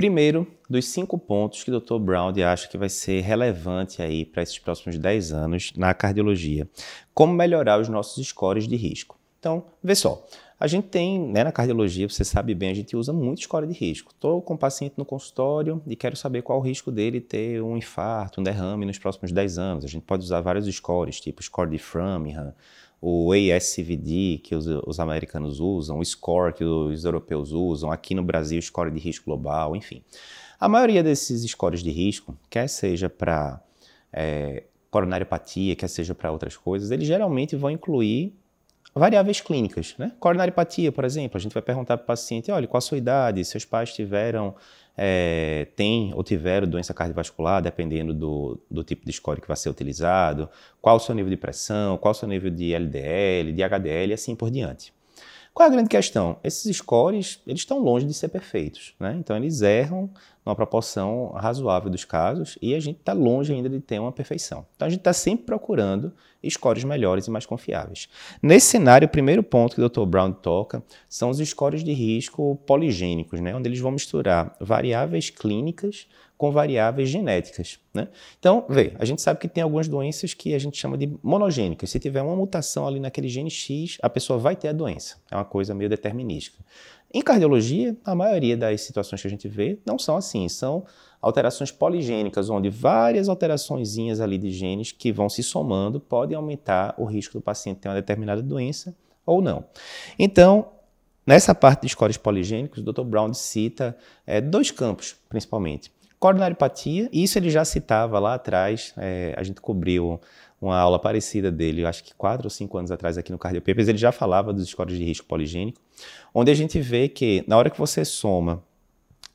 Primeiro, dos cinco pontos que o Dr. Brown acha que vai ser relevante aí para esses próximos 10 anos na cardiologia. Como melhorar os nossos scores de risco. Então, vê só. A gente tem, né, na cardiologia, você sabe bem, a gente usa muito score de risco. Estou com um paciente no consultório e quero saber qual o risco dele ter um infarto, um derrame nos próximos 10 anos. A gente pode usar vários scores, tipo score de Framingham, o ASCVD, que os, os, americanos usam, o SCORE, que os europeus usam, aqui no Brasil, o score de risco global, enfim. A maioria desses scores de risco, quer seja para é, coronariopatia, quer seja para outras coisas, eles geralmente vão incluir variáveis clínicas, né? Coronariopatia, por exemplo, a gente vai perguntar para o paciente, olha, qual a sua idade, seus pais tiveram, é, têm ou tiveram doença cardiovascular, dependendo do, do tipo de score que vai ser utilizado, qual o seu nível de pressão, qual o seu nível de LDL, de HDL e assim por diante. Qual é a grande questão? Esses scores, eles estão longe de ser perfeitos, né? Então eles erram numa proporção razoável dos casos e a gente está longe ainda de ter uma perfeição. Então a gente está sempre procurando scores melhores e mais confiáveis. Nesse cenário, o primeiro ponto que o Dr. Brown toca são os scores de risco poligênicos, né? onde eles vão misturar variáveis clínicas com variáveis genéticas. Né? Então, vê, a gente sabe que tem algumas doenças que a gente chama de monogênicas. Se tiver uma mutação ali naquele gene X, a pessoa vai ter a doença. É uma coisa meio determinística. Em cardiologia, a maioria das situações que a gente vê não são assim, são alterações poligênicas, onde várias alterações ali de genes que vão se somando podem aumentar o risco do paciente ter uma determinada doença ou não. Então, nessa parte de scores poligênicos, o Dr. Brown cita é, dois campos, principalmente. Coronariopatia, isso ele já citava lá atrás, é, a gente cobriu uma aula parecida dele, acho que quatro ou cinco anos atrás aqui no Cardiopapers, ele já falava dos scores de risco poligênico, onde a gente vê que na hora que você soma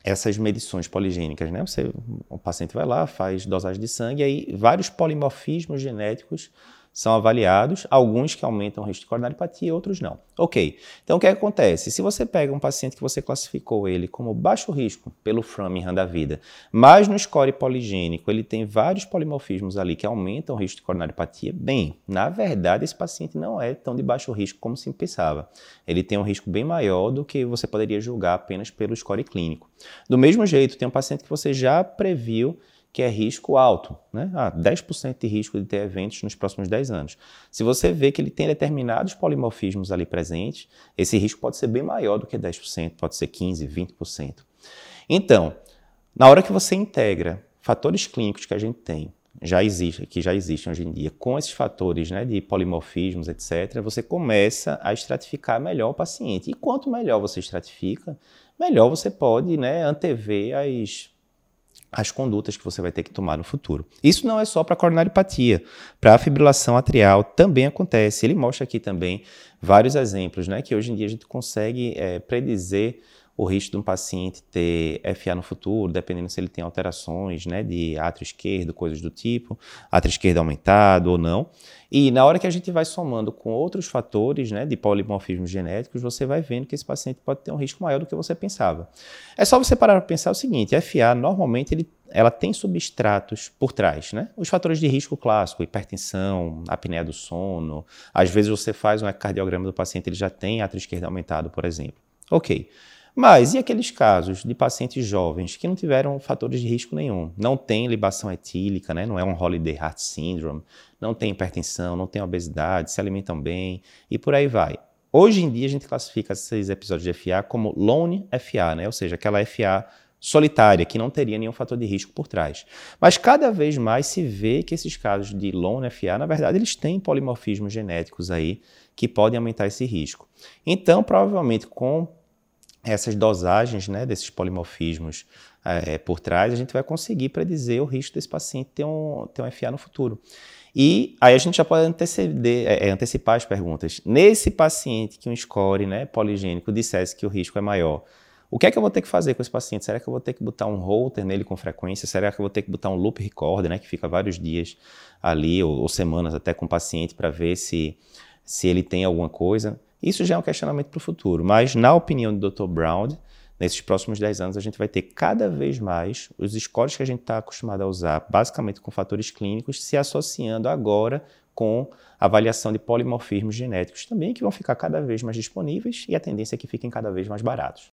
essas medições poligênicas, né? Você, o paciente vai lá, faz dosagem de sangue, aí vários polimorfismos genéticos são avaliados, alguns que aumentam o risco de coronariopatia, outros não. Ok, então o que, é que, acontece? Se você pega um paciente que você classificou ele como baixo risco pelo Framingham da vida, mas no score poligênico ele tem vários polimorfismos ali que aumentam o risco de coronariopatia, bem, na verdade esse paciente não é tão de baixo risco como se pensava. Ele tem um risco bem maior do que você poderia julgar apenas pelo score clínico. Do mesmo jeito, tem um paciente que você já previu que é risco alto, né? Ah, 10% de risco de ter eventos nos próximos 10 anos. Se você vê que ele tem determinados polimorfismos ali presentes, esse risco pode ser bem maior do que 10%, pode ser 15%, 20%. Então, na hora que você integra fatores clínicos que a gente tem, já existe, que já existem hoje em dia, com esses fatores né, de polimorfismos, etc., você começa a estratificar melhor o paciente. E quanto melhor você estratifica, melhor você pode né, antever as as condutas que você vai ter que tomar no futuro. Isso não é só para coronariopatia, para a fibrilação atrial também acontece. Ele mostra aqui também vários exemplos, né, que hoje em dia a gente consegue é, predizer o risco de um paciente ter FA no futuro, dependendo se ele tem alterações né, de átrio esquerdo, coisas do tipo, átrio esquerdo aumentado ou não. E na hora que a gente vai somando com outros fatores né, de polimorfismos genéticos, você vai vendo que esse paciente pode ter um risco maior do que você pensava. É só você parar para pensar o seguinte: FA normalmente ele, ela tem substratos por trás, né? Os fatores de risco clássico, hipertensão, apneia do sono. Às vezes você faz um ecocardiograma do paciente, ele já tem átrio esquerdo aumentado, por exemplo. Ok. Mas e aqueles casos de pacientes jovens que não tiveram fatores de risco nenhum? Não tem libação etílica, né? não é um Holiday Heart Syndrome, não tem hipertensão, não tem obesidade, se alimentam bem e por aí vai. Hoje em dia a gente classifica esses episódios de FA como lone FA, né? ou seja, aquela FA solitária, que não teria nenhum fator de risco por trás. Mas cada vez mais se vê que esses casos de lone FA, na verdade, eles têm polimorfismos genéticos aí que podem aumentar esse risco. Então, provavelmente com essas dosagens né, desses polimorfismos é, por trás, a gente vai conseguir predizer o risco desse paciente ter um, ter um FA no futuro. E aí a gente já pode anteceder, é, antecipar as perguntas. Nesse paciente que um score né, poligênico dissesse que o risco é maior, o que é que eu vou ter que fazer com esse paciente? Será que eu vou ter que botar um holter nele com frequência? Será que eu vou ter que botar um loop recorder, né, que fica vários dias ali, ou, ou semanas até com o paciente, para ver se, se ele tem alguma coisa? Isso já é um questionamento para o futuro, mas na opinião do Dr. Brown, nesses próximos 10 anos a gente vai ter cada vez mais os scores que a gente está acostumado a usar, basicamente com fatores clínicos, se associando agora com avaliação de polimorfismos genéticos também, que vão ficar cada vez mais disponíveis e a tendência é que fiquem cada vez mais baratos.